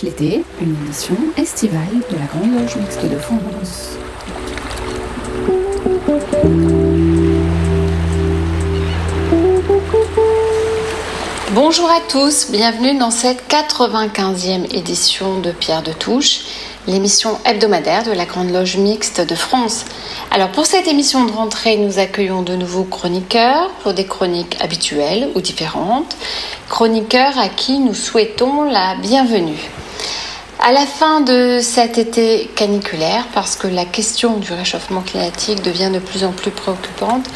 l'été, une émission estivale de la Grande Loge Mixte de France. Bonjour à tous, bienvenue dans cette 95e édition de Pierre de Touche, l'émission hebdomadaire de la Grande Loge Mixte de France. Alors pour cette émission de rentrée, nous accueillons de nouveaux chroniqueurs pour des chroniques habituelles ou différentes, chroniqueurs à qui nous souhaitons la bienvenue. À la fin de cet été caniculaire, parce que la question du réchauffement climatique devient de plus en plus préoccupante,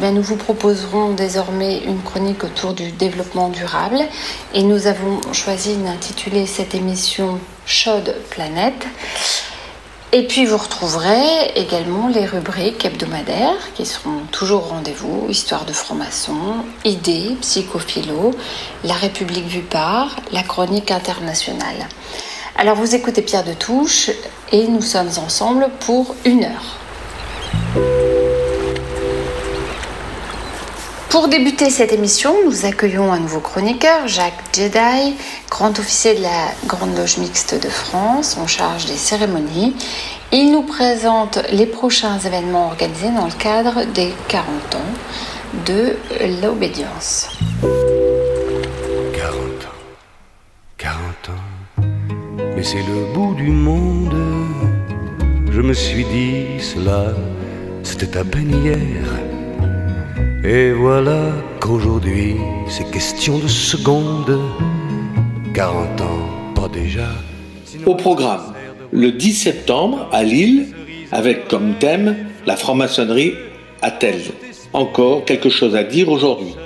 eh nous vous proposerons désormais une chronique autour du développement durable et nous avons choisi d'intituler cette émission Chaude Planète. Et puis vous retrouverez également les rubriques hebdomadaires qui seront toujours au rendez-vous, histoire de franc-maçon, idées, psychophilo, la République vue par, la chronique internationale. Alors vous écoutez Pierre de Touche et nous sommes ensemble pour une heure. Pour débuter cette émission, nous accueillons un nouveau chroniqueur, Jacques Jedi, grand officier de la Grande Loge Mixte de France, en charge des cérémonies. Il nous présente les prochains événements organisés dans le cadre des 40 ans de l'obédience. C'est le bout du monde. Je me suis dit cela, c'était à peine hier. Et voilà qu'aujourd'hui, c'est question de secondes. 40 ans, pas déjà. Au programme, le 10 septembre à Lille, avec comme thème la franc-maçonnerie a-t-elle encore quelque chose à dire aujourd'hui?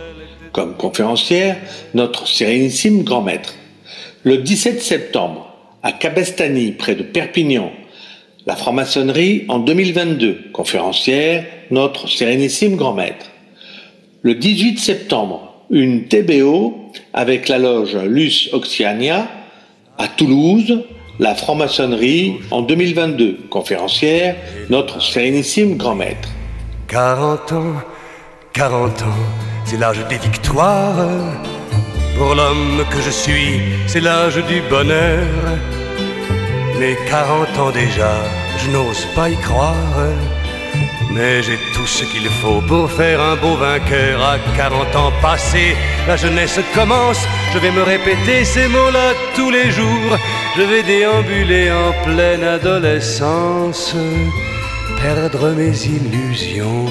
Comme conférencière, notre sérénissime grand-maître. Le 17 septembre, à Cabestany, près de Perpignan. La franc-maçonnerie en 2022, conférencière, notre sérénissime grand-maître. Le 18 septembre, une TBO avec la loge Luce Oxiania à Toulouse, la franc-maçonnerie en 2022, conférencière, notre sérénissime grand-maître. 40 ans, 40 ans, c'est l'âge des victoires pour l'homme que je suis, c'est l'âge du bonheur. Mais 40 ans déjà, je n'ose pas y croire. Mais j'ai tout ce qu'il faut pour faire un beau vainqueur. À 40 ans passés, la jeunesse commence. Je vais me répéter ces mots-là tous les jours. Je vais déambuler en pleine adolescence, perdre mes illusions,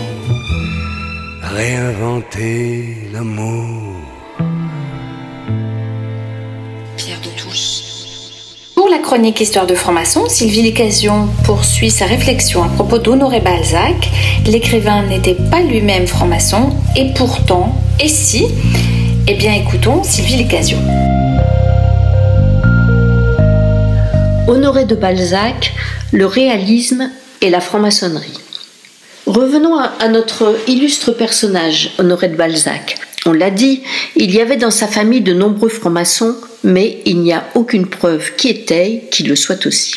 réinventer l'amour. La chronique Histoire de franc-maçon, Sylvie Lécasion poursuit sa réflexion à propos d'Honoré Balzac. L'écrivain n'était pas lui-même franc-maçon, et pourtant, et si? Eh bien écoutons Sylvie Lécasion. Honoré de Balzac, le réalisme et la franc-maçonnerie. Revenons à notre illustre personnage, Honoré de Balzac. On l'a dit, il y avait dans sa famille de nombreux francs-maçons, mais il n'y a aucune preuve qui étaye qu'il le soit aussi.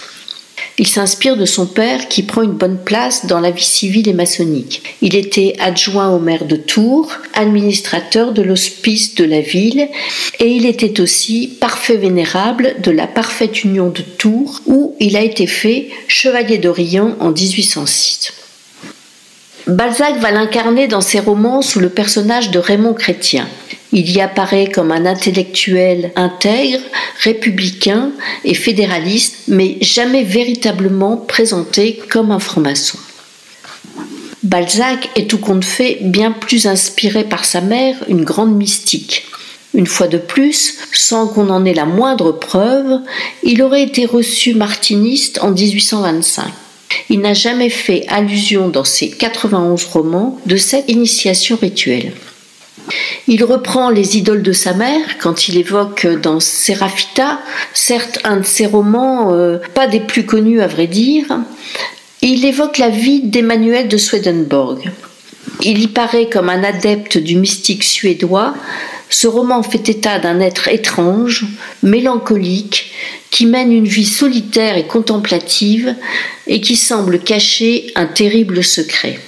Il s'inspire de son père qui prend une bonne place dans la vie civile et maçonnique. Il était adjoint au maire de Tours, administrateur de l'hospice de la ville, et il était aussi parfait vénérable de la parfaite union de Tours, où il a été fait chevalier d'Orient en 1806. Balzac va l'incarner dans ses romans sous le personnage de Raymond Chrétien. Il y apparaît comme un intellectuel intègre, républicain et fédéraliste, mais jamais véritablement présenté comme un franc-maçon. Balzac est tout compte fait bien plus inspiré par sa mère, une grande mystique. Une fois de plus, sans qu'on en ait la moindre preuve, il aurait été reçu martiniste en 1825. Il n'a jamais fait allusion dans ses 91 romans de cette initiation rituelle. Il reprend les idoles de sa mère quand il évoque dans Seraphita, certes un de ses romans euh, pas des plus connus à vrai dire, il évoque la vie d'Emmanuel de Swedenborg. Il y paraît comme un adepte du mystique suédois. Ce roman fait état d'un être étrange, mélancolique, qui mène une vie solitaire et contemplative et qui semble cacher un terrible secret.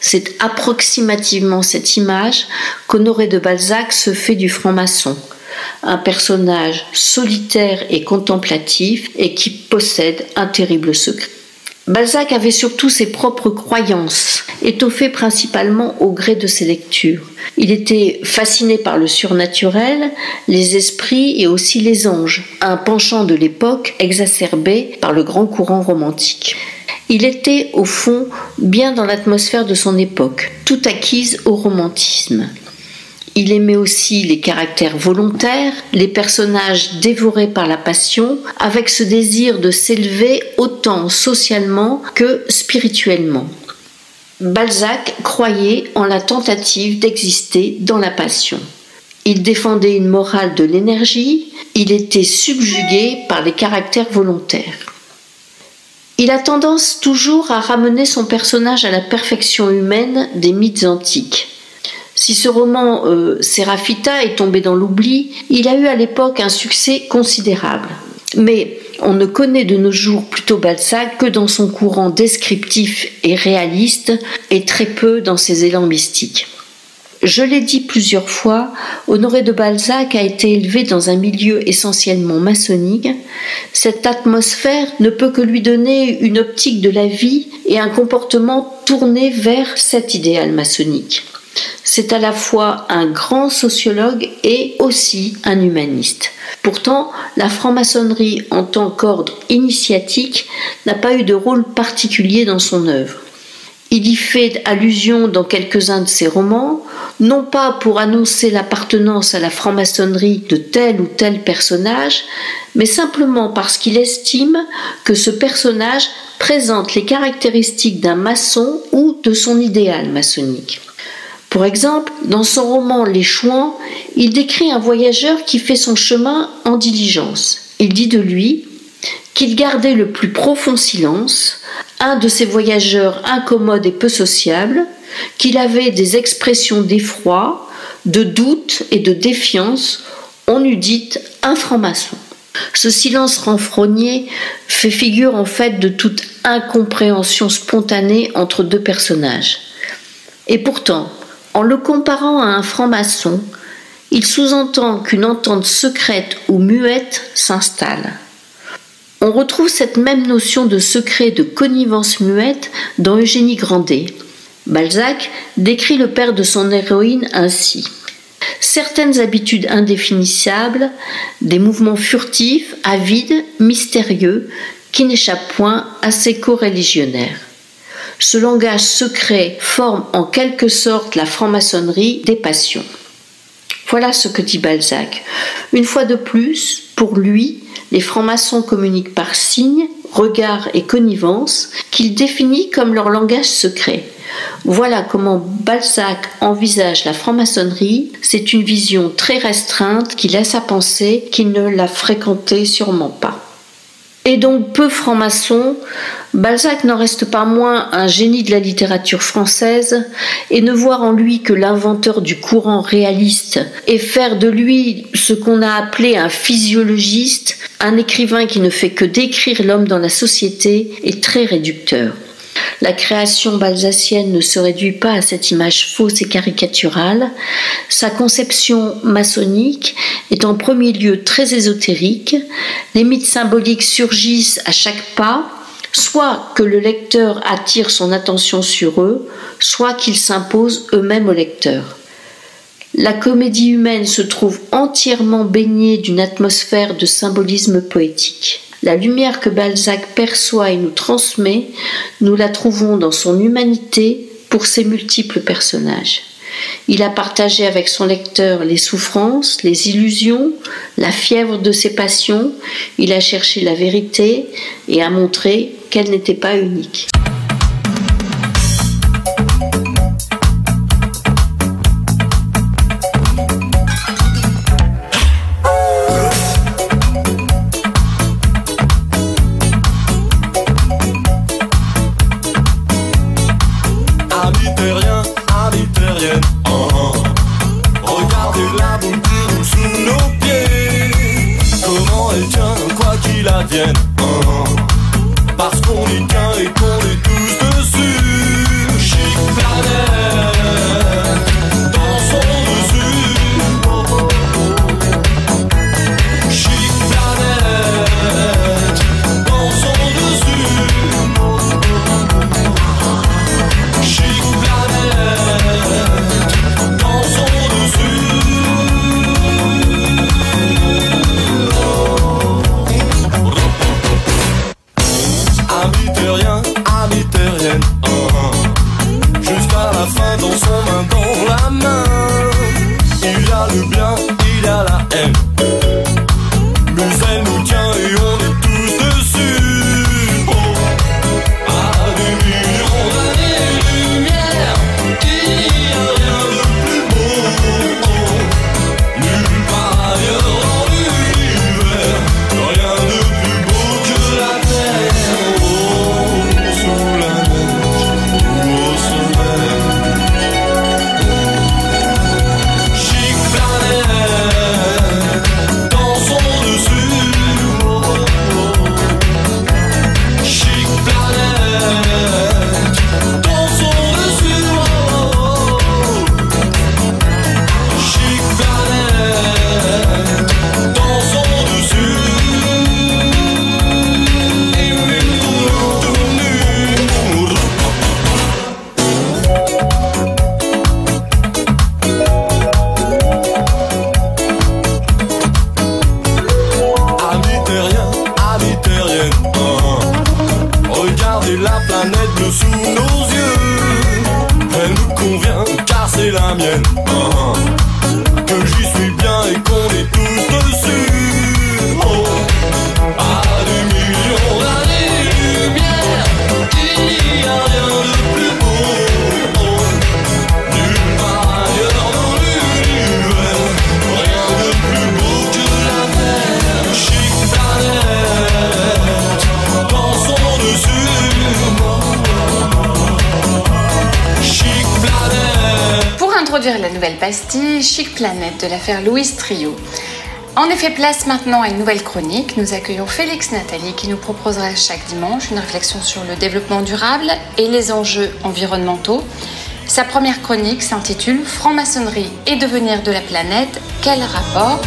C'est approximativement cette image qu'Honoré de Balzac se fait du franc-maçon. un personnage solitaire et contemplatif et qui possède un terrible secret. Balzac avait surtout ses propres croyances, étoffées principalement au gré de ses lectures. Il était fasciné par le surnaturel, les esprits et aussi les anges, un penchant de l'époque exacerbé par le grand courant romantique. Il était, au fond, bien dans l'atmosphère de son époque, tout acquise au romantisme. Il aimait aussi les caractères volontaires, les personnages dévorés par la passion, avec ce désir de s'élever autant socialement que spirituellement. Balzac croyait en la tentative d'exister dans la passion. Il défendait une morale de l'énergie, il était subjugué par les caractères volontaires. Il a tendance toujours à ramener son personnage à la perfection humaine des mythes antiques. Si ce roman euh, Séraphita est tombé dans l'oubli, il a eu à l'époque un succès considérable. Mais on ne connaît de nos jours plutôt Balzac que dans son courant descriptif et réaliste et très peu dans ses élans mystiques. Je l'ai dit plusieurs fois, Honoré de Balzac a été élevé dans un milieu essentiellement maçonnique. Cette atmosphère ne peut que lui donner une optique de la vie et un comportement tourné vers cet idéal maçonnique. C'est à la fois un grand sociologue et aussi un humaniste. Pourtant, la franc-maçonnerie en tant qu'ordre initiatique n'a pas eu de rôle particulier dans son œuvre. Il y fait allusion dans quelques-uns de ses romans, non pas pour annoncer l'appartenance à la franc-maçonnerie de tel ou tel personnage, mais simplement parce qu'il estime que ce personnage présente les caractéristiques d'un maçon ou de son idéal maçonnique. Pour exemple, dans son roman Les Chouans, il décrit un voyageur qui fait son chemin en diligence. Il dit de lui qu'il gardait le plus profond silence, un de ces voyageurs incommodes et peu sociables, qu'il avait des expressions d'effroi, de doute et de défiance, on eût dit un franc-maçon. Ce silence renfrogné fait figure en fait de toute incompréhension spontanée entre deux personnages. Et pourtant, en le comparant à un franc-maçon, il sous-entend qu'une entente secrète ou muette s'installe. On retrouve cette même notion de secret de connivence muette dans Eugénie Grandet. Balzac décrit le père de son héroïne ainsi. Certaines habitudes indéfinissables, des mouvements furtifs, avides, mystérieux, qui n'échappent point à ses co-religionnaires. Ce langage secret forme en quelque sorte la franc-maçonnerie des passions. Voilà ce que dit Balzac. Une fois de plus, pour lui, les francs-maçons communiquent par signes, regards et connivence qu'il définit comme leur langage secret. Voilà comment Balzac envisage la franc-maçonnerie. C'est une vision très restreinte qui laisse à penser qu'il ne l'a fréquentée sûrement pas et donc peu franc-maçon, Balzac n'en reste pas moins un génie de la littérature française, et ne voir en lui que l'inventeur du courant réaliste, et faire de lui ce qu'on a appelé un physiologiste, un écrivain qui ne fait que décrire l'homme dans la société, est très réducteur. La création balsacienne ne se réduit pas à cette image fausse et caricaturale. Sa conception maçonnique est en premier lieu très ésotérique. Les mythes symboliques surgissent à chaque pas, soit que le lecteur attire son attention sur eux, soit qu'ils s'imposent eux-mêmes au lecteur. La comédie humaine se trouve entièrement baignée d'une atmosphère de symbolisme poétique. La lumière que Balzac perçoit et nous transmet, nous la trouvons dans son humanité pour ses multiples personnages. Il a partagé avec son lecteur les souffrances, les illusions, la fièvre de ses passions, il a cherché la vérité et a montré qu'elle n'était pas unique. Planète de l'affaire Louise Trio. En effet, place maintenant à une nouvelle chronique. Nous accueillons Félix Nathalie qui nous proposera chaque dimanche une réflexion sur le développement durable et les enjeux environnementaux. Sa première chronique s'intitule Franc-maçonnerie et devenir de la planète, quel rapport?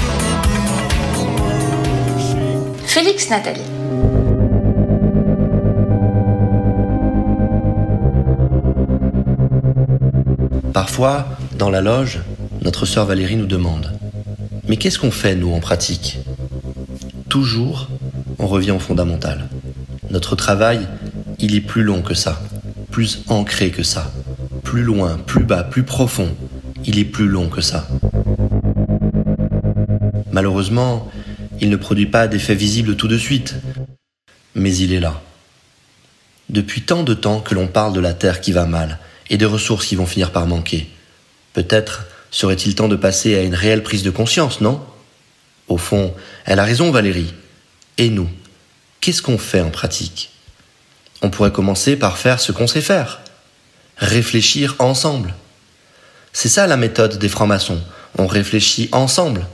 Félix Nathalie. Parfois, dans la loge, notre sœur Valérie nous demande Mais qu'est-ce qu'on fait, nous, en pratique? Toujours, on revient au fondamental. Notre travail, il est plus long que ça, plus ancré que ça, plus loin, plus bas, plus profond. Il est plus long que ça. Malheureusement, il ne produit pas d'effet visible tout de suite, mais il est là. Depuis tant de temps que l'on parle de la Terre qui va mal et des ressources qui vont finir par manquer, peut-être serait-il temps de passer à une réelle prise de conscience, non? Au fond, elle a raison Valérie. Et nous, qu'est-ce qu'on fait en pratique? On pourrait commencer par faire ce qu'on sait faire. Réfléchir ensemble. C'est ça la méthode des francs-maçons. On réfléchit ensemble.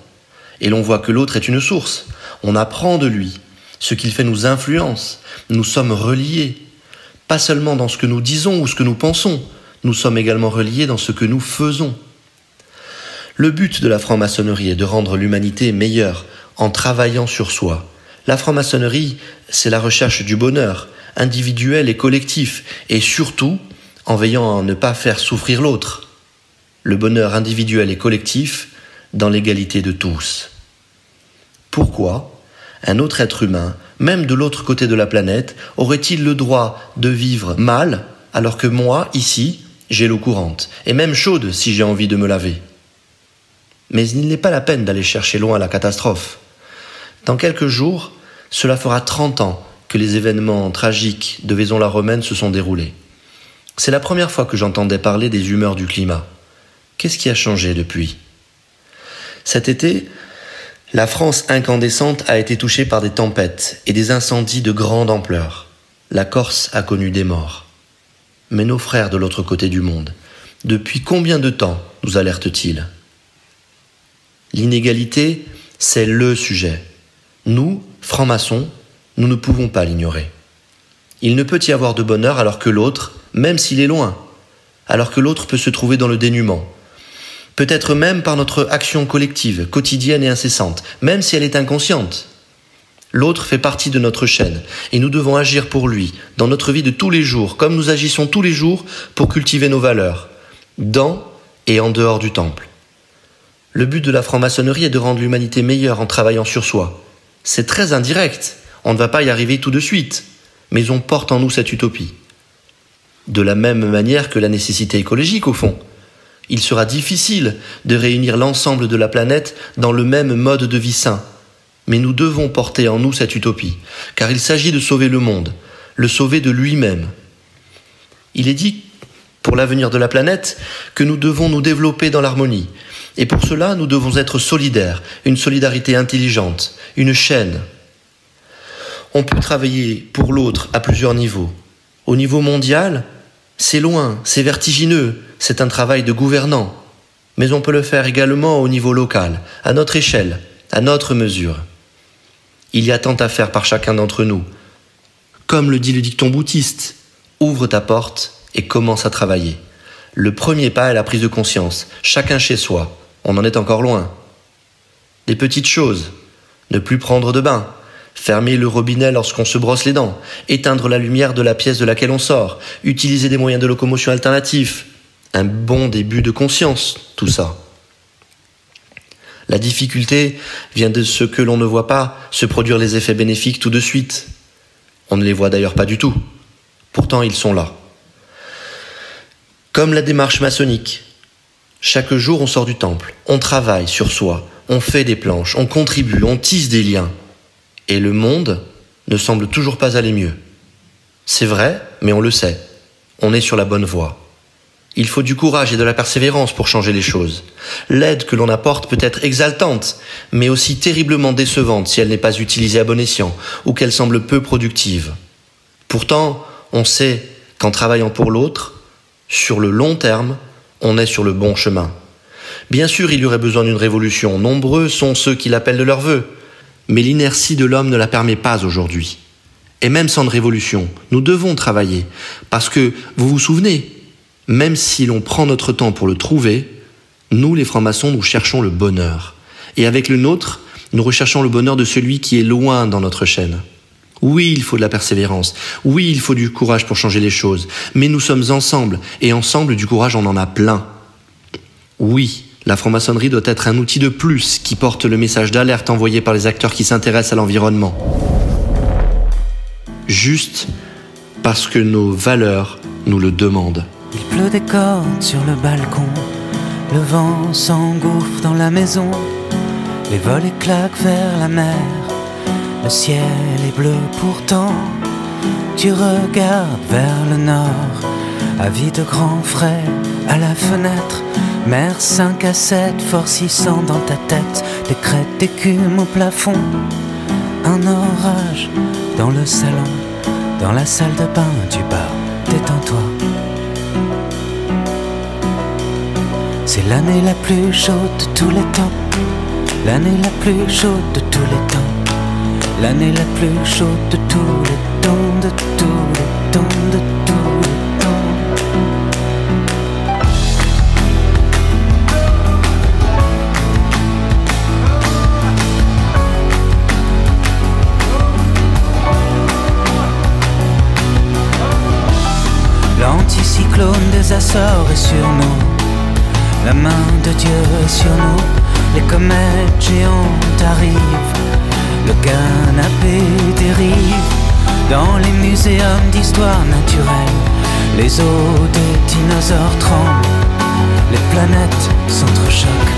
Et l'on voit que l'autre est une source. On apprend de lui. Ce qu'il fait nous influence. Nous sommes reliés. Pas seulement dans ce que nous disons ou ce que nous pensons, nous sommes également reliés dans ce que nous faisons. Le but de la franc-maçonnerie est de rendre l'humanité meilleure en travaillant sur soi. La franc-maçonnerie, c'est la recherche du bonheur, individuel et collectif, et surtout en veillant à ne pas faire souffrir l'autre. Le bonheur individuel et collectif dans l'égalité de tous. Pourquoi un autre être humain, même de l'autre côté de la planète, aurait-il le droit de vivre mal alors que moi, ici, j'ai l'eau courante, et même chaude si j'ai envie de me laver Mais il n'est pas la peine d'aller chercher loin la catastrophe. Dans quelques jours, cela fera 30 ans que les événements tragiques de Vaison-la-Romaine se sont déroulés. C'est la première fois que j'entendais parler des humeurs du climat. Qu'est-ce qui a changé depuis? Cet été, la France incandescente a été touchée par des tempêtes et des incendies de grande ampleur. La Corse a connu des morts. Mais nos frères de l'autre côté du monde, depuis combien de temps nous alertent-ils? L'inégalité, c'est le sujet. Nous, francs-maçons, nous ne pouvons pas l'ignorer. Il ne peut y avoir de bonheur alors que l'autre, même s'il est loin, alors que l'autre peut se trouver dans le dénuement, peut-être même par notre action collective, quotidienne et incessante, même si elle est inconsciente. L'autre fait partie de notre chaîne, et nous devons agir pour lui, dans notre vie de tous les jours, comme nous agissons tous les jours pour cultiver nos valeurs, dans et en dehors du temple. Le but de la franc-maçonnerie est de rendre l'humanité meilleure en travaillant sur soi. C'est très indirect, on ne va pas y arriver tout de suite, mais on porte en nous cette utopie. De la même manière que la nécessité écologique, au fond. Il sera difficile de réunir l'ensemble de la planète dans le même mode de vie sain. Mais nous devons porter en nous cette utopie, car il s'agit de sauver le monde, le sauver de lui-même. Il est dit, pour l'avenir de la planète, que nous devons nous développer dans l'harmonie. Et pour cela, nous devons être solidaires, une solidarité intelligente, une chaîne. On peut travailler pour l'autre à plusieurs niveaux. Au niveau mondial, c'est loin, c'est vertigineux, c'est un travail de gouvernant. Mais on peut le faire également au niveau local, à notre échelle, à notre mesure. Il y a tant à faire par chacun d'entre nous. Comme le dit le dicton bouddhiste, ouvre ta porte et commence à travailler. Le premier pas est la prise de conscience, chacun chez soi. On en est encore loin. Des petites choses. Ne plus prendre de bain, fermer le robinet lorsqu'on se brosse les dents, éteindre la lumière de la pièce de laquelle on sort, utiliser des moyens de locomotion alternatifs. Un bon début de conscience, tout ça. La difficulté vient de ce que l'on ne voit pas se produire les effets bénéfiques tout de suite. On ne les voit d'ailleurs pas du tout. Pourtant, ils sont là. Comme la démarche maçonnique. Chaque jour, on sort du temple, on travaille sur soi, on fait des planches, on contribue, on tisse des liens. Et le monde ne semble toujours pas aller mieux. C'est vrai, mais on le sait. On est sur la bonne voie. Il faut du courage et de la persévérance pour changer les choses. L'aide que l'on apporte peut être exaltante, mais aussi terriblement décevante si elle n'est pas utilisée à bon escient ou qu'elle semble peu productive. Pourtant, on sait qu'en travaillant pour l'autre, sur le long terme, on est sur le bon chemin. Bien sûr, il y aurait besoin d'une révolution. Nombreux sont ceux qui l'appellent de leur vœu. Mais l'inertie de l'homme ne la permet pas aujourd'hui. Et même sans révolution, nous devons travailler. Parce que, vous vous souvenez, même si l'on prend notre temps pour le trouver, nous, les francs-maçons, nous cherchons le bonheur. Et avec le nôtre, nous recherchons le bonheur de celui qui est loin dans notre chaîne. Oui, il faut de la persévérance. Oui, il faut du courage pour changer les choses. Mais nous sommes ensemble. Et ensemble, du courage, on en a plein. Oui, la franc-maçonnerie doit être un outil de plus qui porte le message d'alerte envoyé par les acteurs qui s'intéressent à l'environnement. Juste parce que nos valeurs nous le demandent. Il pleut des cordes sur le balcon, le vent s'engouffre dans la maison, les volets claquent vers la mer, le ciel est bleu pourtant. Tu regardes vers le nord, avis de grands frais à la fenêtre, mer 5 à 7 forcissant dans ta tête, des crêtes d'écume au plafond, un orage dans le salon, dans la salle de bain du bar, détends-toi. C'est l'année la plus chaude de tous les temps. L'année la plus chaude de tous les temps. L'année la plus chaude de tous les temps, de tous les temps, de tous les temps. L'anticyclone des Açores est sur nous. La main de Dieu est sur nous, les comètes géantes arrivent, le canapé dérive dans les muséums d'histoire naturelle. Les os des dinosaures tremblent, les planètes s'entrechoquent.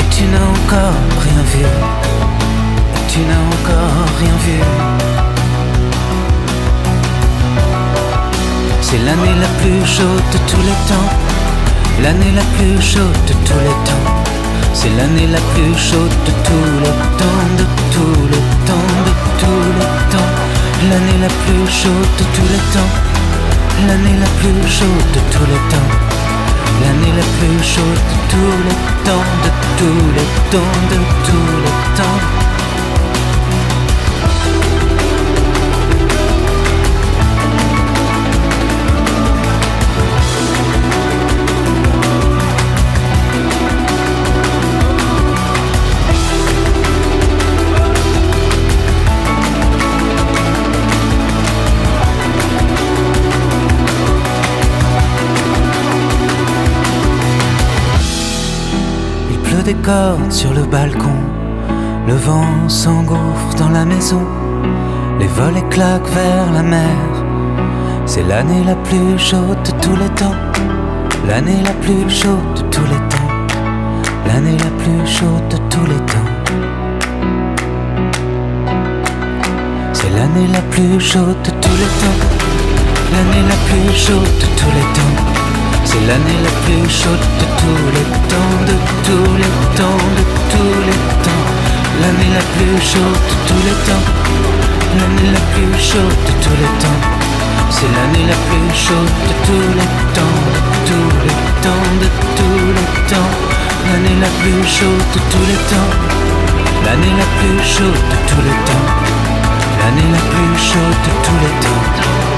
Et tu n'as encore rien vu, et tu n'as encore rien vu. C'est l'année la plus chaude de tous les temps. L'année la plus chaude de tous les temps. C'est l'année la plus chaude de tous les temps, de tous les temps, de tous les temps. L'année la plus chaude de tous les temps. L'année la plus chaude de tous les temps. L'année la plus chaude de tous les temps, de tous les temps, de tous les temps. Sur le balcon, le vent s'engouffre dans la maison, les volets claquent vers la mer, C'est l'année la plus chaude de tous les temps. L'année la plus chaude de tous les temps. L'année la plus chaude de tous les temps. C'est l'année la plus chaude de tous les temps. L'année la plus chaude de tous les temps. C'est l'année la plus chaude de tous les temps, de tous les temps, de tous les temps. L'année la plus chaude de tous les temps. L'année la plus chaude de tous les temps. C'est l'année la plus chaude de tous les temps, de tous les temps, de tous les temps. L'année la plus chaude de tous les temps. L'année la plus chaude de tous les temps. L'année la plus chaude de tous les temps.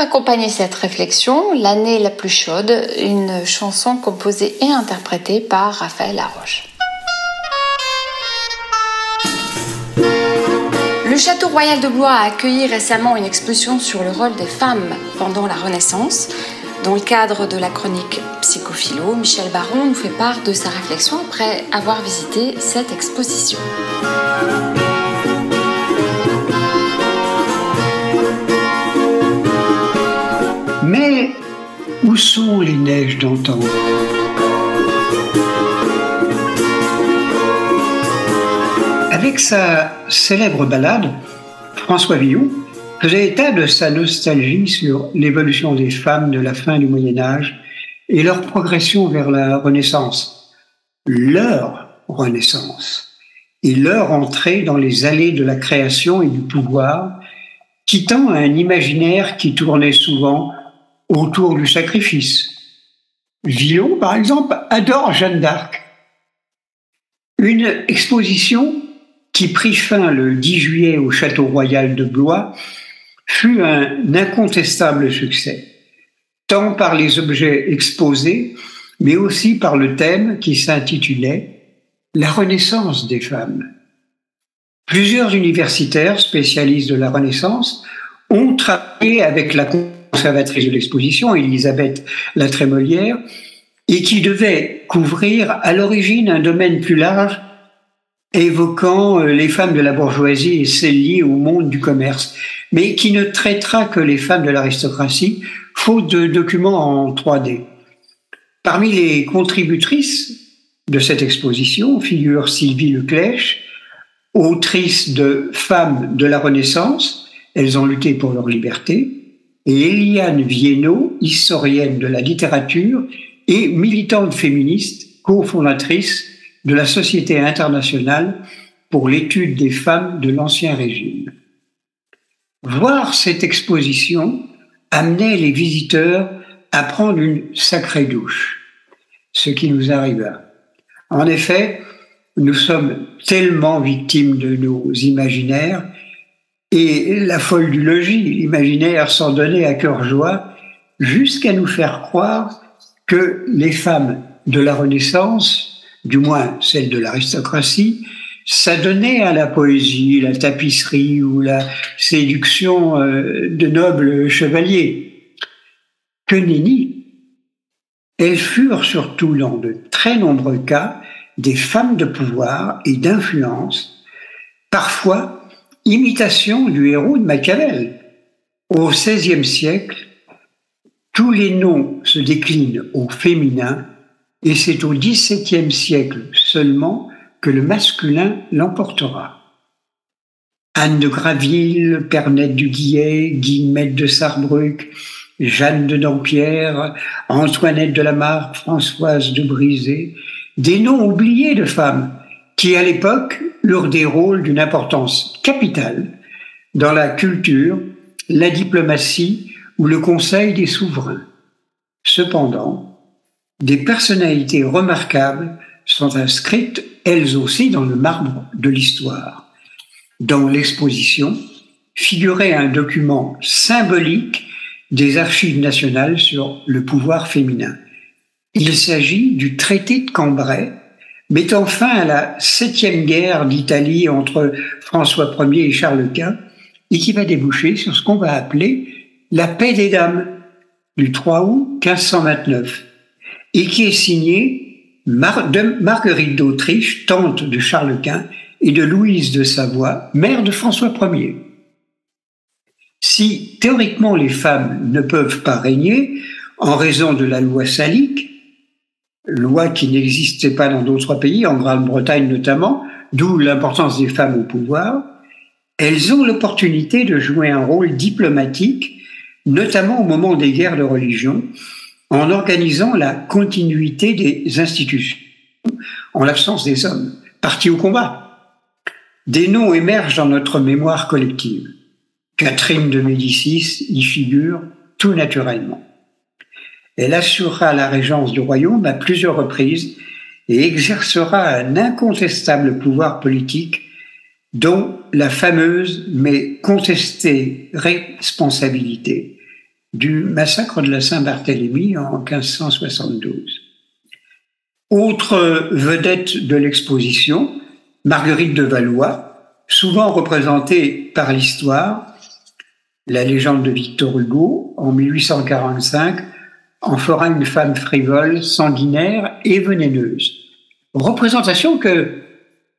Accompagner cette réflexion, L'année la plus chaude, une chanson composée et interprétée par Raphaël Laroche. Château royal de Blois a accueilli récemment une exposition sur le rôle des femmes pendant la Renaissance. Dans le cadre de la chronique Psychophilo, Michel Baron nous fait part de sa réflexion après avoir visité cette exposition. Mais où sont les neiges d'antan? Avec sa célèbre ballade, François Villon faisait état de sa nostalgie sur l'évolution des femmes de la fin du Moyen Âge et leur progression vers la Renaissance. Leur Renaissance et leur entrée dans les allées de la création et du pouvoir, quittant un imaginaire qui tournait souvent autour du sacrifice. Villon, par exemple, adore Jeanne d'Arc. Une exposition qui prit fin le 10 juillet au Château Royal de Blois, fut un incontestable succès, tant par les objets exposés, mais aussi par le thème qui s'intitulait La Renaissance des femmes. Plusieurs universitaires spécialistes de la Renaissance ont travaillé avec la conservatrice de l'exposition, Elisabeth Latrémolière, et qui devait couvrir à l'origine un domaine plus large évoquant euh, les femmes de la bourgeoisie et celles liées au monde du commerce, mais qui ne traitera que les femmes de l'aristocratie, faute de documents en 3D. Parmi les contributrices de cette exposition figure Sylvie Leclèche, autrice de Femmes de la Renaissance, elles ont lutté pour leur liberté, et Eliane Viennot, historienne de la littérature et militante féministe, cofondatrice de la Société internationale pour l'étude des femmes de l'Ancien Régime. Voir cette exposition amenait les visiteurs à prendre une sacrée douche, ce qui nous arriva. En effet, nous sommes tellement victimes de nos imaginaires et la folle du logis, l'imaginaire s'en donnait à cœur joie jusqu'à nous faire croire que les femmes de la Renaissance du moins celle de l'aristocratie, s'adonnait à la poésie, la tapisserie ou la séduction euh, de nobles chevaliers. Que nenni Elles furent surtout dans de très nombreux cas des femmes de pouvoir et d'influence, parfois imitation du héros de Machiavel. Au XVIe siècle, tous les noms se déclinent au féminin et c'est au XVIIe siècle seulement que le masculin l'emportera. Anne de Graville, Pernette du Guillet, Guillemette de Sarrebruck, Jeanne de Dampierre, Antoinette de la Marque, Françoise de Brisé, des noms oubliés de femmes qui, à l'époque, eurent des rôles d'une importance capitale dans la culture, la diplomatie ou le conseil des souverains. Cependant, des personnalités remarquables sont inscrites elles aussi dans le marbre de l'histoire. Dans l'exposition figurait un document symbolique des archives nationales sur le pouvoir féminin. Il s'agit du traité de Cambrai, mettant fin à la septième guerre d'Italie entre François Ier et Charles Quint, et qui va déboucher sur ce qu'on va appeler la paix des dames du 3 août 1529, et qui est signée de Marguerite d'Autriche, tante de Charles Quint, et de Louise de Savoie, mère de François Ier. Si théoriquement les femmes ne peuvent pas régner en raison de la loi salique, loi qui n'existait pas dans d'autres pays, en Grande-Bretagne notamment, d'où l'importance des femmes au pouvoir, elles ont l'opportunité de jouer un rôle diplomatique, notamment au moment des guerres de religion, en organisant la continuité des institutions en l'absence des hommes, partis au combat. Des noms émergent dans notre mémoire collective. Catherine de Médicis y figure tout naturellement. Elle assurera la régence du royaume à plusieurs reprises et exercera un incontestable pouvoir politique dont la fameuse mais contestée responsabilité du massacre de la Saint-Barthélemy en 1572. Autre vedette de l'exposition, Marguerite de Valois, souvent représentée par l'histoire, la légende de Victor Hugo, en 1845, en fera une femme frivole, sanguinaire et vénéneuse. Représentation que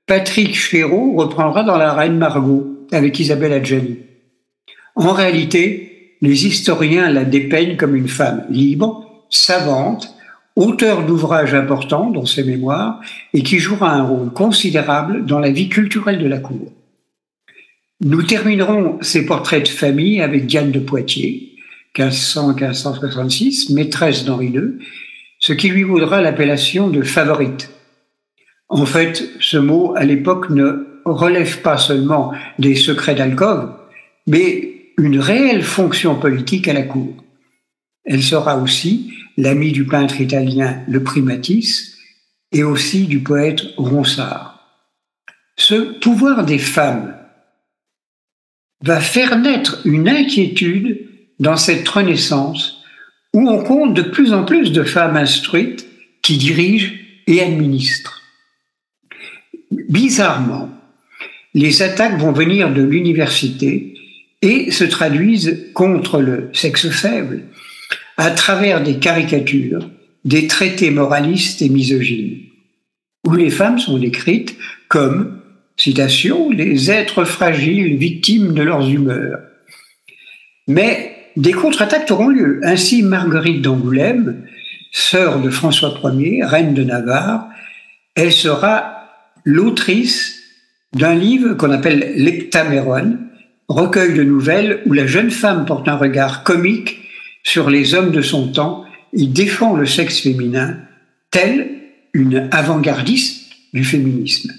Patrick Chéreau reprendra dans La Reine Margot avec Isabelle Adjani. En réalité, les historiens la dépeignent comme une femme libre, savante, auteur d'ouvrages importants dans ses mémoires et qui jouera un rôle considérable dans la vie culturelle de la cour. Nous terminerons ces portraits de famille avec Diane de Poitiers, 1500-1566, maîtresse d'Henri II, ce qui lui vaudra l'appellation de favorite. En fait, ce mot, à l'époque, ne relève pas seulement des secrets d'alcove, mais une réelle fonction politique à la cour. Elle sera aussi l'amie du peintre italien Le Primatis et aussi du poète Ronsard. Ce pouvoir des femmes va faire naître une inquiétude dans cette renaissance où on compte de plus en plus de femmes instruites qui dirigent et administrent. Bizarrement, les attaques vont venir de l'université et se traduisent contre le sexe faible à travers des caricatures, des traités moralistes et misogynes, où les femmes sont décrites comme, citation, les êtres fragiles victimes de leurs humeurs. Mais des contre-attaques auront lieu. Ainsi, Marguerite d'Angoulême, sœur de François Ier, reine de Navarre, elle sera l'autrice d'un livre qu'on appelle L'Heptaméron, recueil de nouvelles où la jeune femme porte un regard comique sur les hommes de son temps et défend le sexe féminin, telle une avant-gardiste du féminisme.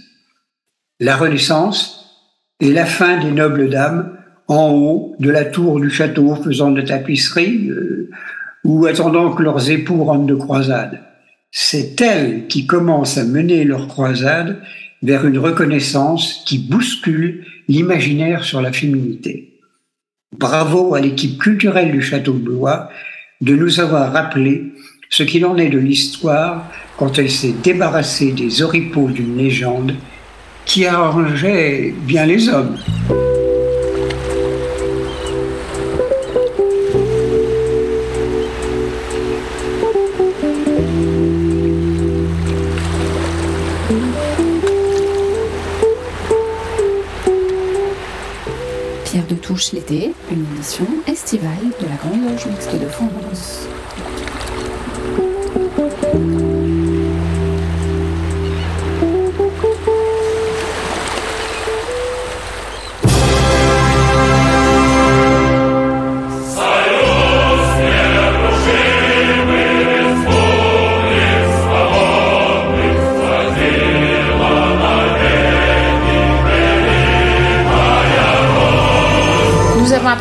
La Renaissance est la fin des nobles dames en haut de la tour du château faisant de tapisserie euh, ou attendant que leurs époux rentrent de croisade. C'est elles qui commencent à mener leur croisade vers une reconnaissance qui bouscule l'imaginaire sur la féminité. Bravo à l'équipe culturelle du Château de Blois de nous avoir rappelé ce qu'il en est de l'histoire quand elle s'est débarrassée des oripeaux d'une légende qui arrangeait bien les hommes. Touche l'été, une édition estivale de la Grande Loge Mixte de France.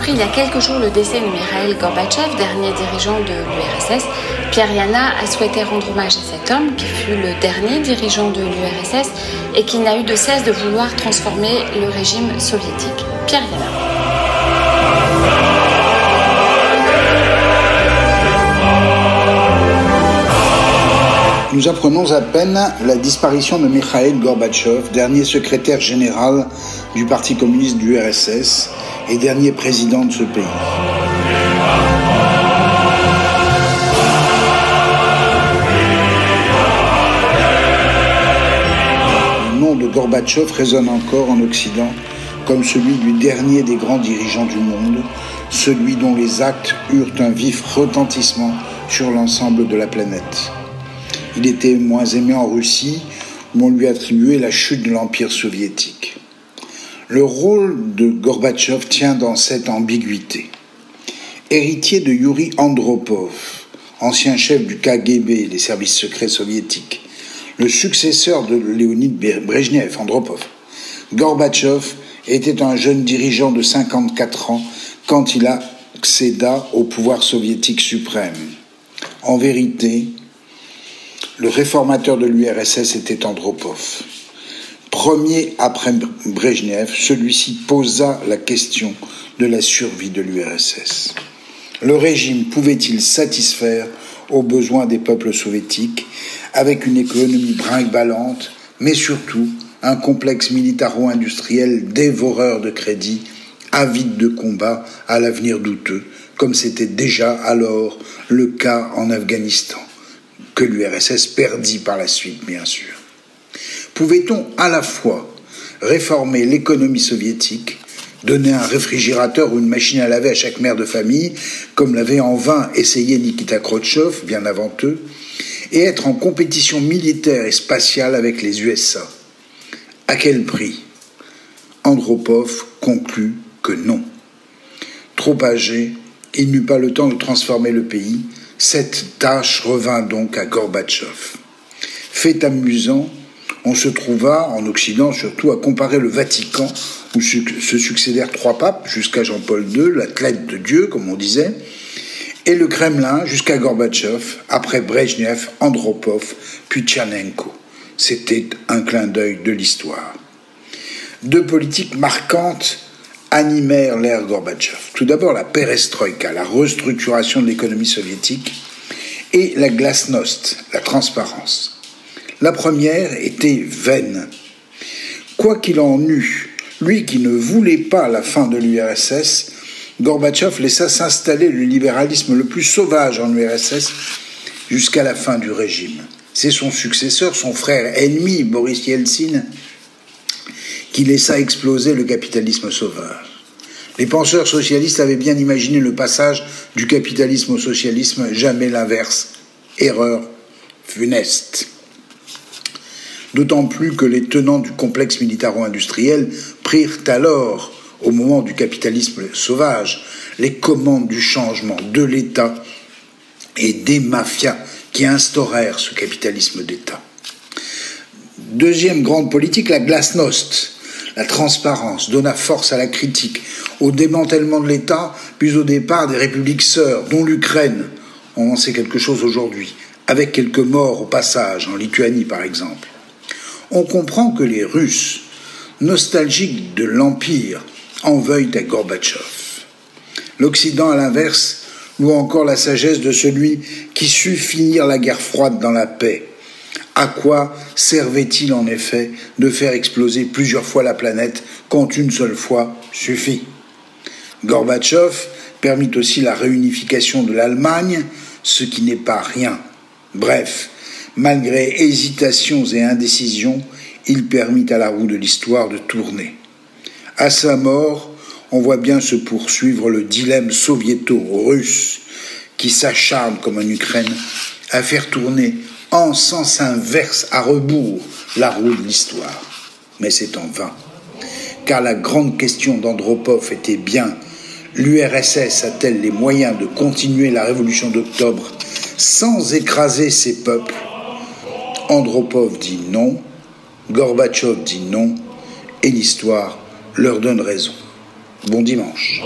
Il y a quelques jours le décès de Mikhail Gorbatchev, dernier dirigeant de l'URSS, Pierre Yana a souhaité rendre hommage à cet homme qui fut le dernier dirigeant de l'URSS et qui n'a eu de cesse de vouloir transformer le régime soviétique. Pierre Yana. Nous apprenons à peine la disparition de Mikhail Gorbatchev, dernier secrétaire général du Parti communiste du RSS et dernier président de ce pays. Le nom de Gorbatchev résonne encore en Occident comme celui du dernier des grands dirigeants du monde, celui dont les actes eurent un vif retentissement sur l'ensemble de la planète. Il était moins aimé en Russie, où on lui attribuait la chute de l'Empire soviétique. Le rôle de Gorbatchev tient dans cette ambiguïté. Héritier de Yuri Andropov, ancien chef du KGB, les services secrets soviétiques, le successeur de Léonid Brezhnev, Andropov, Gorbatchev était un jeune dirigeant de 54 ans quand il accéda au pouvoir soviétique suprême. En vérité, le réformateur de l'URSS était Andropov. Premier après Brezhnev, celui-ci posa la question de la survie de l'URSS. Le régime pouvait-il satisfaire aux besoins des peuples soviétiques avec une économie brinque-ballante, mais surtout un complexe militaro-industriel dévoreur de crédit, avide de combat à l'avenir douteux, comme c'était déjà alors le cas en Afghanistan, que l'URSS perdit par la suite, bien sûr. Pouvait-on à la fois réformer l'économie soviétique, donner un réfrigérateur ou une machine à laver à chaque mère de famille, comme l'avait en vain essayé Nikita Khrouchtchev, bien avant eux, et être en compétition militaire et spatiale avec les USA à quel prix? Andropov conclut que non. Trop âgé, il n'eut pas le temps de transformer le pays. Cette tâche revint donc à Gorbatchev. Fait amusant, on se trouva, en Occident surtout, à comparer le Vatican, où se succédèrent trois papes, jusqu'à Jean-Paul II, l'athlète de Dieu, comme on disait, et le Kremlin jusqu'à Gorbatchev, après Brezhnev, Andropov, puis Tchernenko. C'était un clin d'œil de l'histoire. Deux politiques marquantes animèrent l'ère Gorbatchev. Tout d'abord la perestroïka, la restructuration de l'économie soviétique, et la glasnost, la transparence. La première était vaine. Quoi qu'il en eût, lui qui ne voulait pas la fin de l'URSS, Gorbatchev laissa s'installer le libéralisme le plus sauvage en URSS jusqu'à la fin du régime. C'est son successeur, son frère ennemi, Boris Yeltsin, qui laissa exploser le capitalisme sauvage. Les penseurs socialistes avaient bien imaginé le passage du capitalisme au socialisme, jamais l'inverse. Erreur funeste. D'autant plus que les tenants du complexe militaro-industriel prirent alors, au moment du capitalisme sauvage, les commandes du changement de l'État et des mafias qui instaurèrent ce capitalisme d'État. Deuxième grande politique, la glasnost, la transparence, donna force à la critique, au démantèlement de l'État, puis au départ des républiques sœurs, dont l'Ukraine. On en sait quelque chose aujourd'hui, avec quelques morts au passage, en Lituanie par exemple. On comprend que les Russes, nostalgiques de l'Empire, en veuillent à Gorbatchev. L'Occident, à l'inverse, ou encore la sagesse de celui qui sut finir la guerre froide dans la paix. À quoi servait-il en effet de faire exploser plusieurs fois la planète quand une seule fois suffit? Gorbatchev permit aussi la réunification de l'Allemagne, ce qui n'est pas rien. Bref, malgré hésitations et indécisions, il permit à la roue de l'histoire de tourner. À sa mort, on voit bien se poursuivre le dilemme soviéto-russe qui s'acharne, comme en Ukraine, à faire tourner en sens inverse, à rebours, la roue de l'histoire. Mais c'est en vain. Car la grande question d'Andropov était bien l'URSS a-t-elle les moyens de continuer la révolution d'octobre sans écraser ses peuples? Andropov dit non, Gorbatchev dit non, et l'histoire leur donne raison. Bon dimanche.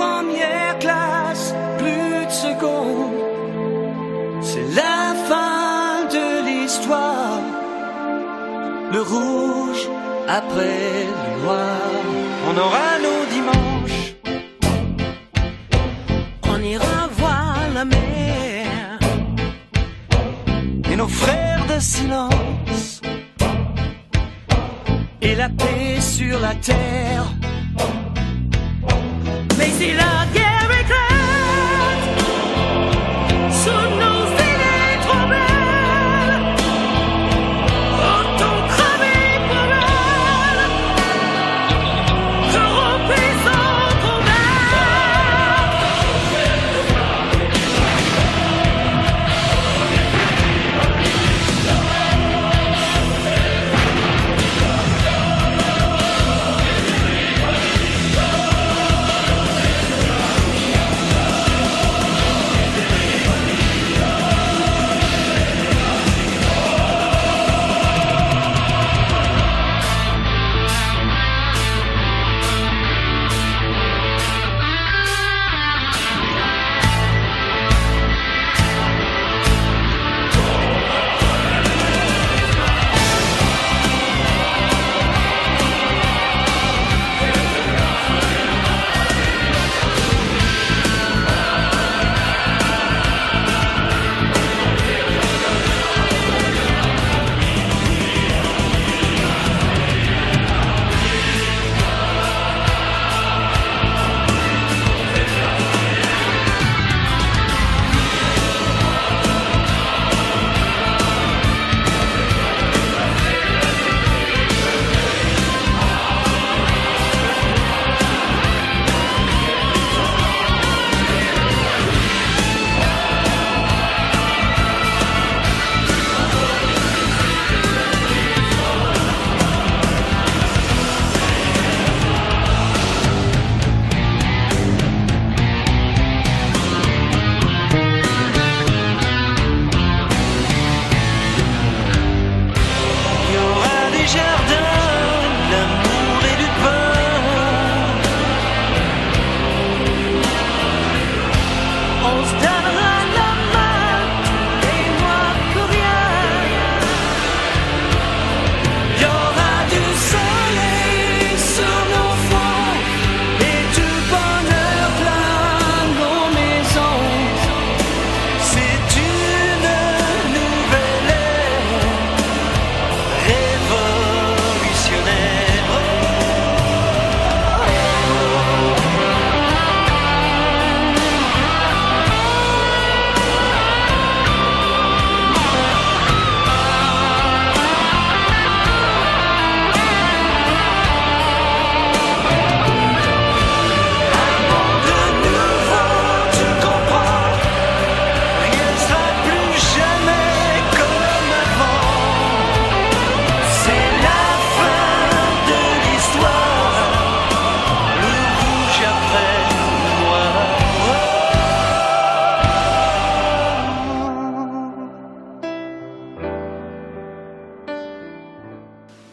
Premières classes, plus de secondes. C'est la fin de l'histoire. Le rouge après le noir. On aura nos dimanches. On ira voir la mer. Et nos frères de silence. Et la paix sur la terre. Mais si la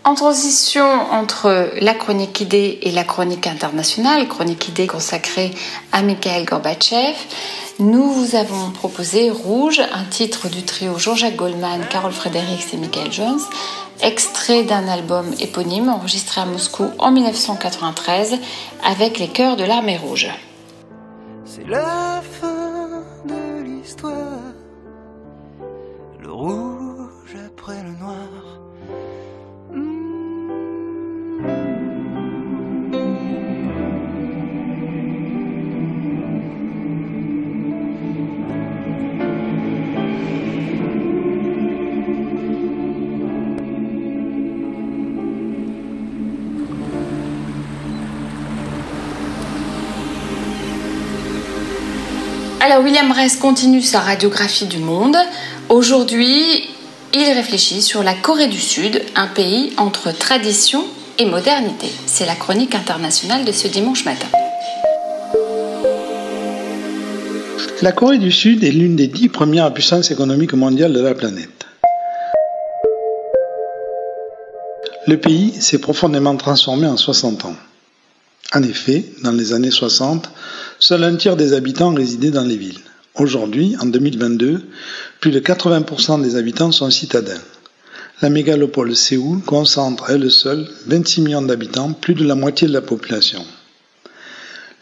En transition entre la chronique idée et la chronique internationale, chronique idée consacrée à Mikhail Gorbatchev, nous vous avons proposé Rouge, un titre du trio Jean-Jacques Goldman, Carol Fredericks et Michael Jones, extrait d'un album éponyme enregistré à Moscou en 1993 avec les chœurs de l'armée rouge. C'est la fin de l'histoire, le rouge Alors William Rest continue sa radiographie du monde. Aujourd'hui, il réfléchit sur la Corée du Sud, un pays entre tradition et modernité. C'est la chronique internationale de ce dimanche matin. La Corée du Sud est l'une des dix premières puissances économiques mondiales de la planète. Le pays s'est profondément transformé en 60 ans. En effet, dans les années 60, seul un tiers des habitants résidaient dans les villes. Aujourd'hui, en 2022, plus de 80% des habitants sont citadins. La mégalopole Séoul concentre elle seule 26 millions d'habitants, plus de la moitié de la population.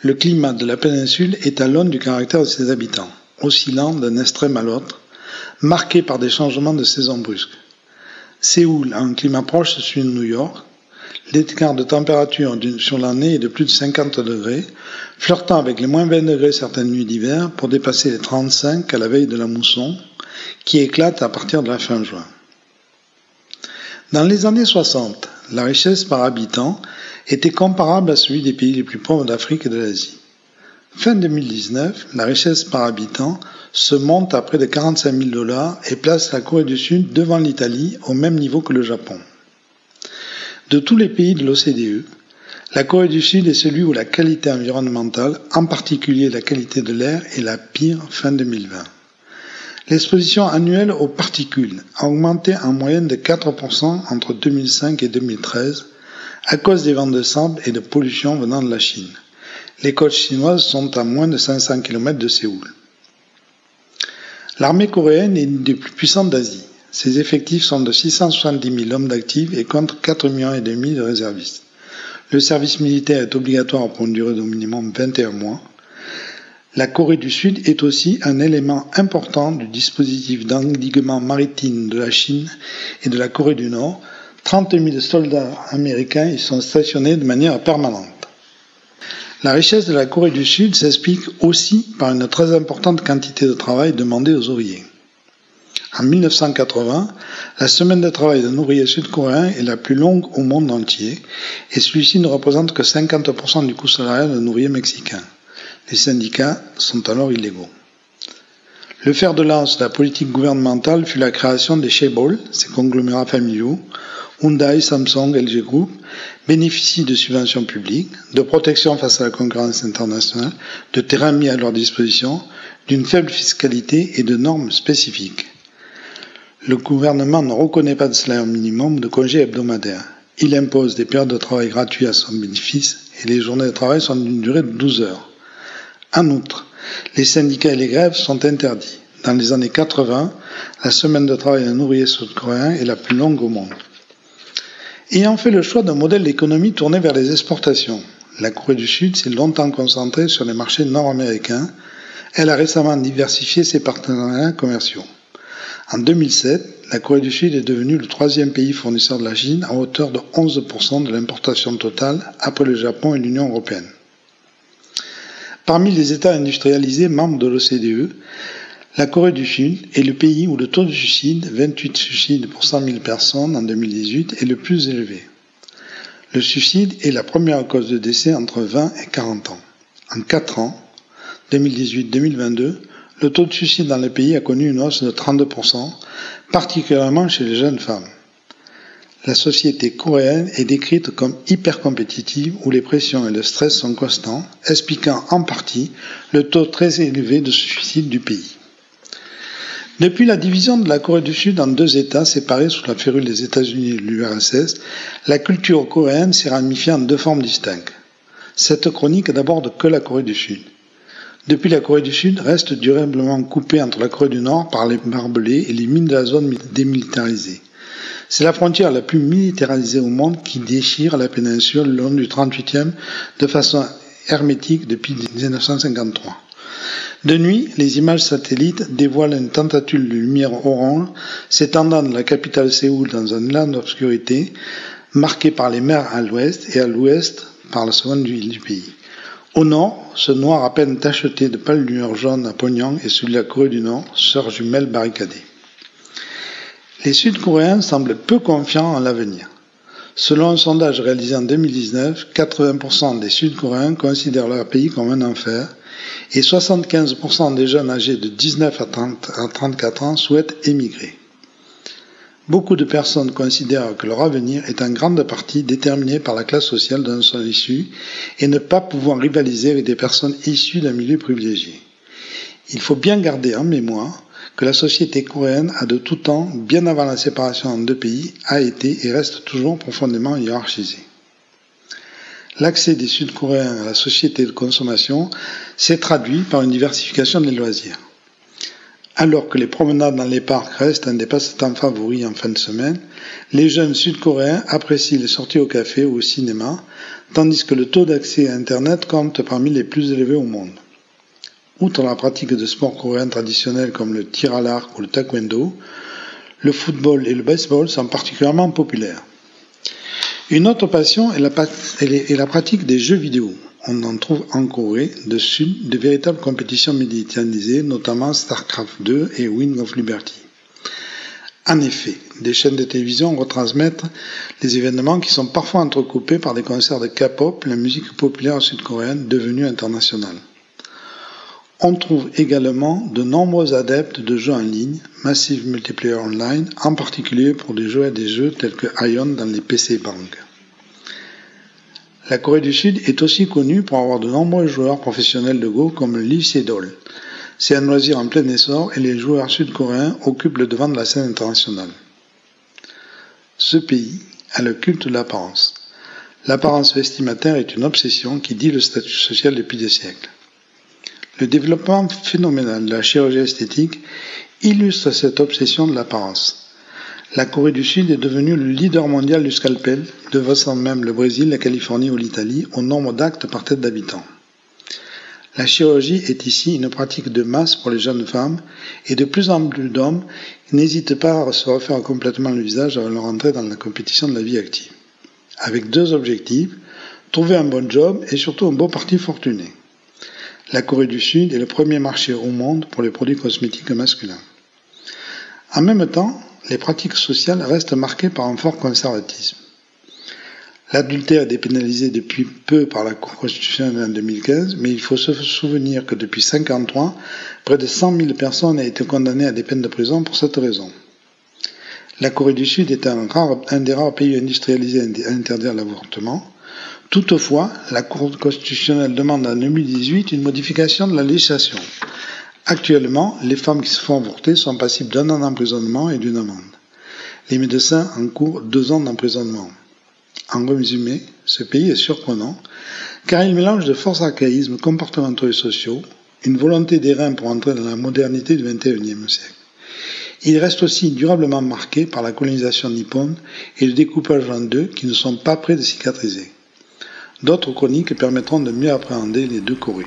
Le climat de la péninsule est à l'aune du caractère de ses habitants, oscillant d'un extrême à l'autre, marqué par des changements de saison brusques. Séoul a un climat proche de celui de New York. L'écart de température sur l'année est de plus de 50 degrés, flirtant avec les moins 20 degrés certaines nuits d'hiver pour dépasser les 35 à la veille de la mousson, qui éclate à partir de la fin juin. Dans les années 60, la richesse par habitant était comparable à celui des pays les plus pauvres d'Afrique et de l'Asie. Fin 2019, la richesse par habitant se monte à près de 45 000 dollars et place la Corée du Sud devant l'Italie au même niveau que le Japon. De tous les pays de l'OCDE, la Corée du Sud est celui où la qualité environnementale, en particulier la qualité de l'air, est la pire fin 2020. L'exposition annuelle aux particules a augmenté en moyenne de 4% entre 2005 et 2013 à cause des vents de sable et de pollution venant de la Chine. Les côtes chinoises sont à moins de 500 km de Séoul. L'armée coréenne est une des plus puissantes d'Asie. Ses effectifs sont de 670 000 hommes d'actifs et contre 4 millions de réservistes. Le service militaire est obligatoire pour une durée d'au minimum 21 mois. La Corée du Sud est aussi un élément important du dispositif d'endiguement maritime de la Chine et de la Corée du Nord. 30 000 soldats américains y sont stationnés de manière permanente. La richesse de la Corée du Sud s'explique aussi par une très importante quantité de travail demandée aux ouvriers. En 1980, la semaine de travail d'un ouvrier sud-coréen est la plus longue au monde entier et celui-ci ne représente que 50% du coût salarial d'un ouvrier mexicain. Les syndicats sont alors illégaux. Le fer de lance de la politique gouvernementale fut la création des Shayball, ces conglomérats familiaux, Hyundai, Samsung, LG Group bénéficient de subventions publiques, de protection face à la concurrence internationale, de terrains mis à leur disposition, d'une faible fiscalité et de normes spécifiques. Le gouvernement ne reconnaît pas de salaire minimum de congés hebdomadaires. Il impose des périodes de travail gratuits à son bénéfice et les journées de travail sont d'une durée de 12 heures. En outre, les syndicats et les grèves sont interdits. Dans les années 80, la semaine de travail d'un ouvrier sud-coréen est la plus longue au monde. Ayant fait le choix d'un modèle d'économie tourné vers les exportations, la Corée du Sud s'est longtemps concentrée sur les marchés nord-américains. Elle a récemment diversifié ses partenariats commerciaux. En 2007, la Corée du Sud est devenue le troisième pays fournisseur de la Chine à hauteur de 11% de l'importation totale après le Japon et l'Union européenne. Parmi les États industrialisés membres de l'OCDE, la Corée du Sud est le pays où le taux de suicide, 28 suicides pour 100 000 personnes en 2018, est le plus élevé. Le suicide est la première cause de décès entre 20 et 40 ans. En 4 ans, 2018-2022, le taux de suicide dans le pays a connu une hausse de 32%, particulièrement chez les jeunes femmes. La société coréenne est décrite comme hyper compétitive où les pressions et le stress sont constants, expliquant en partie le taux très élevé de suicide du pays. Depuis la division de la Corée du Sud en deux États séparés sous la férule des États-Unis et de l'URSS, la culture coréenne s'est ramifiée en deux formes distinctes. Cette chronique n'aborde que la Corée du Sud. Depuis la Corée du Sud reste durablement coupée entre la Corée du Nord par les barbelés et les mines de la zone démilitarisée. C'est la frontière la plus militarisée au monde qui déchire la péninsule le long du 38e de façon hermétique depuis 1953. De nuit, les images satellites dévoilent une tentacule de lumière orange s'étendant de la capitale Séoul dans un élan d'obscurité, marqué par les mers à l'ouest et à l'ouest par la seconde ville du pays. Au nord, ce noir à peine tacheté de pâles lueurs jaunes à Pyongyang et celui la Corée du Nord, sœurs jumelles barricadées. Les Sud-Coréens semblent peu confiants en l'avenir. Selon un sondage réalisé en 2019, 80% des Sud-Coréens considèrent leur pays comme un enfer et 75% des jeunes âgés de 19 à, 30, à 34 ans souhaitent émigrer. Beaucoup de personnes considèrent que leur avenir est en grande partie déterminé par la classe sociale dont ils sont issus et ne pas pouvoir rivaliser avec des personnes issues d'un milieu privilégié. Il faut bien garder en mémoire que la société coréenne a de tout temps, bien avant la séparation en deux pays, a été et reste toujours profondément hiérarchisée. L'accès des Sud-Coréens à la société de consommation s'est traduit par une diversification des loisirs. Alors que les promenades dans les parcs restent un des passe-temps favoris en fin de semaine, les jeunes Sud-Coréens apprécient les sorties au café ou au cinéma, tandis que le taux d'accès à Internet compte parmi les plus élevés au monde. Outre la pratique de sports coréens traditionnels comme le tir à l'arc ou le taekwondo, le football et le baseball sont particulièrement populaires. Une autre passion est la, est la pratique des jeux vidéo. On en trouve en Corée de Sud de véritables compétitions médiatisées, notamment StarCraft 2 et Wing of Liberty. En effet, des chaînes de télévision retransmettent les événements qui sont parfois entrecoupés par des concerts de K-pop, la musique populaire sud-coréenne devenue internationale. On trouve également de nombreux adeptes de jeux en ligne, Massive Multiplayer Online, en particulier pour des jeux à des jeux tels que Ion dans les PC Bang. La Corée du Sud est aussi connue pour avoir de nombreux joueurs professionnels de Go comme Lee Sedol. C'est un loisir en plein essor et les joueurs sud-coréens occupent le devant de la scène internationale. Ce pays a le culte de l'apparence. L'apparence vestimentaire est une obsession qui dit le statut social depuis des siècles. Le développement phénoménal de la chirurgie esthétique illustre cette obsession de l'apparence. La Corée du Sud est devenue le leader mondial du scalpel, devancant même le Brésil, la Californie ou l'Italie au nombre d'actes par tête d'habitant. La chirurgie est ici une pratique de masse pour les jeunes femmes et de plus en plus d'hommes n'hésitent pas à se refaire complètement le visage avant leur entrée dans la compétition de la vie active. Avec deux objectifs, trouver un bon job et surtout un beau parti fortuné. La Corée du Sud est le premier marché au monde pour les produits cosmétiques masculins. En même temps, les pratiques sociales restent marquées par un fort conservatisme. L'adultère est dépénalisé depuis peu par la Cour constitutionnelle en 2015, mais il faut se souvenir que depuis 1953, près de 100 000 personnes ont été condamnées à des peines de prison pour cette raison. La Corée du Sud est un des rares pays industrialisés à interdire l'avortement. Toutefois, la Cour constitutionnelle demande en 2018 une modification de la législation. Actuellement, les femmes qui se font avorter sont passibles d'un an d'emprisonnement et d'une amende. Les médecins encourent deux ans d'emprisonnement. En résumé, ce pays est surprenant car il mélange de forts archaïsmes comportementaux et sociaux, une volonté des reins pour entrer dans la modernité du XXIe siècle. Il reste aussi durablement marqué par la colonisation nippone et le découpage en deux qui ne sont pas prêts de cicatriser. D'autres chroniques permettront de mieux appréhender les deux Corées.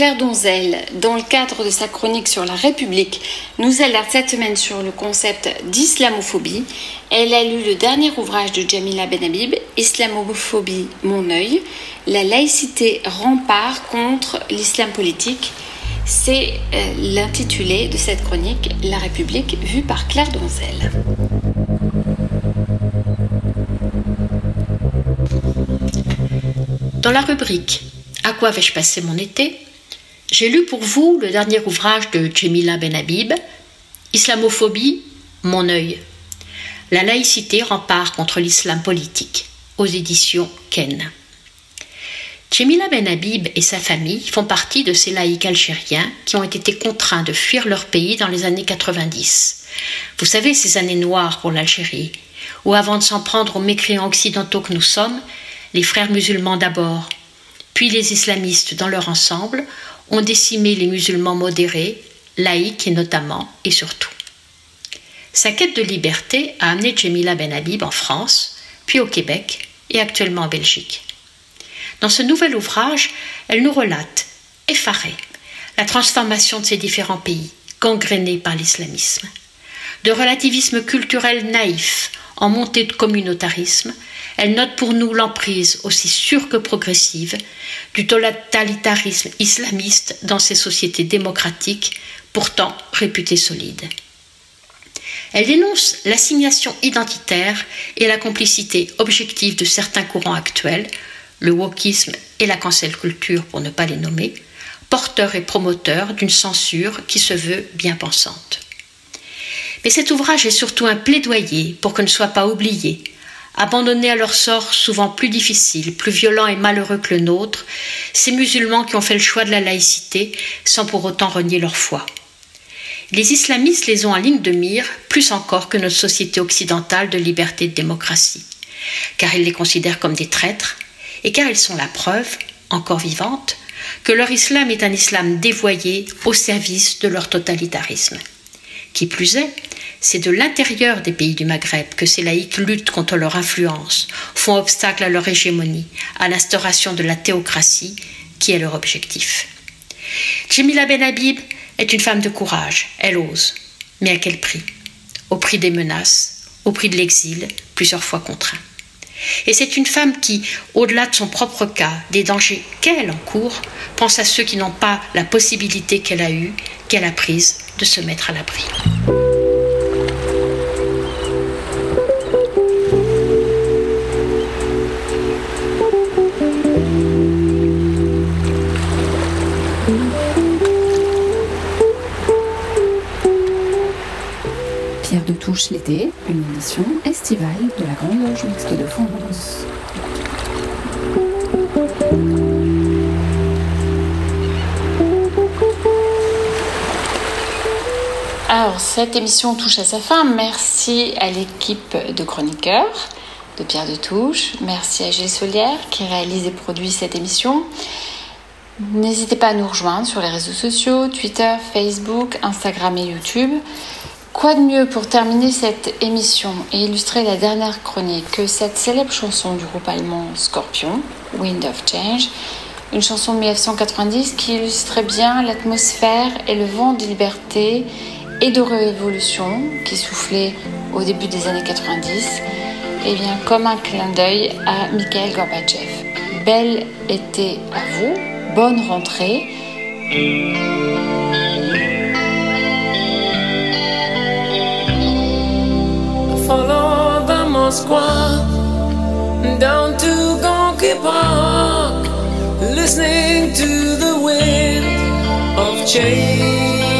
Claire Donzel, dans le cadre de sa chronique sur la République, nous alerte cette semaine sur le concept d'islamophobie. Elle a lu le dernier ouvrage de Jamila Benhabib, Islamophobie, mon œil, la laïcité rempart contre l'islam politique. C'est euh, l'intitulé de cette chronique, La République vue par Claire Donzel. Dans la rubrique À quoi vais-je passer mon été? J'ai lu pour vous le dernier ouvrage de Jemila Benhabib, Islamophobie, mon œil. La laïcité rempart contre l'islam politique, aux éditions Ken. Jemila Benhabib et sa famille font partie de ces laïcs algériens qui ont été contraints de fuir leur pays dans les années 90. Vous savez, ces années noires pour l'Algérie, où avant de s'en prendre aux mécréants occidentaux que nous sommes, les frères musulmans d'abord, puis les islamistes dans leur ensemble, ont décimé les musulmans modérés, laïcs et notamment et surtout. Sa quête de liberté a amené Jemila Ben Habib en France, puis au Québec et actuellement en Belgique. Dans ce nouvel ouvrage, elle nous relate, effarée, la transformation de ces différents pays, gangrénés par l'islamisme. De relativisme culturel naïf en montée de communautarisme, elle note pour nous l'emprise, aussi sûre que progressive, du totalitarisme islamiste dans ces sociétés démocratiques, pourtant réputées solides. Elle dénonce l'assignation identitaire et la complicité objective de certains courants actuels, le wokisme et la cancel culture pour ne pas les nommer, porteurs et promoteurs d'une censure qui se veut bien pensante. Mais cet ouvrage est surtout un plaidoyer pour que ne soient pas oubliés, abandonnés à leur sort souvent plus difficile, plus violent et malheureux que le nôtre, ces musulmans qui ont fait le choix de la laïcité sans pour autant renier leur foi. Les islamistes les ont en ligne de mire, plus encore que notre société occidentale de liberté et de démocratie, car ils les considèrent comme des traîtres, et car ils sont la preuve, encore vivante, que leur islam est un islam dévoyé au service de leur totalitarisme. Qui plus est, c'est de l'intérieur des pays du Maghreb que ces laïcs luttent contre leur influence, font obstacle à leur hégémonie, à l'instauration de la théocratie, qui est leur objectif. Jemila Ben Habib est une femme de courage, elle ose. Mais à quel prix? Au prix des menaces, au prix de l'exil, plusieurs fois contraint. Et c'est une femme qui, au-delà de son propre cas, des dangers qu'elle encourt, pense à ceux qui n'ont pas la possibilité qu'elle a eue, qu'elle a prise de se mettre à l'abri. Pierre de Touche l'été, une édition estivale de la Grande Loge Mixte de France. Alors, cette émission touche à sa fin. Merci à l'équipe de chroniqueurs de Pierre de Touche. Merci à Gilles Solière qui réalise et produit cette émission. N'hésitez pas à nous rejoindre sur les réseaux sociaux, Twitter, Facebook, Instagram et YouTube. Quoi de mieux pour terminer cette émission et illustrer la dernière chronique que cette célèbre chanson du groupe allemand Scorpion, Wind of Change, une chanson de 1990 qui illustrait bien l'atmosphère et le vent de liberté et de révolution qui soufflait au début des années 90, et bien comme un clin d'œil à Mikhail Gorbatchev. Belle été à vous, bonne rentrée. follow the down to Gonky Park, listening to the wind of change.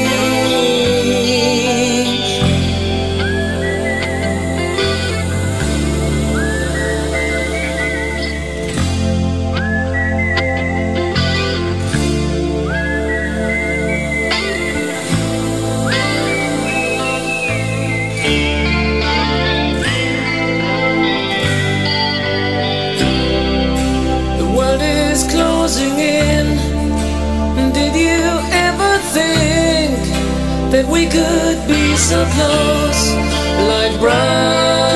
of loss, like brown.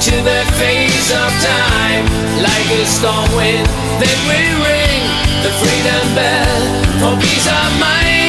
Into the phase of time. Like a storm wind, then we ring the freedom bell for peace of mind.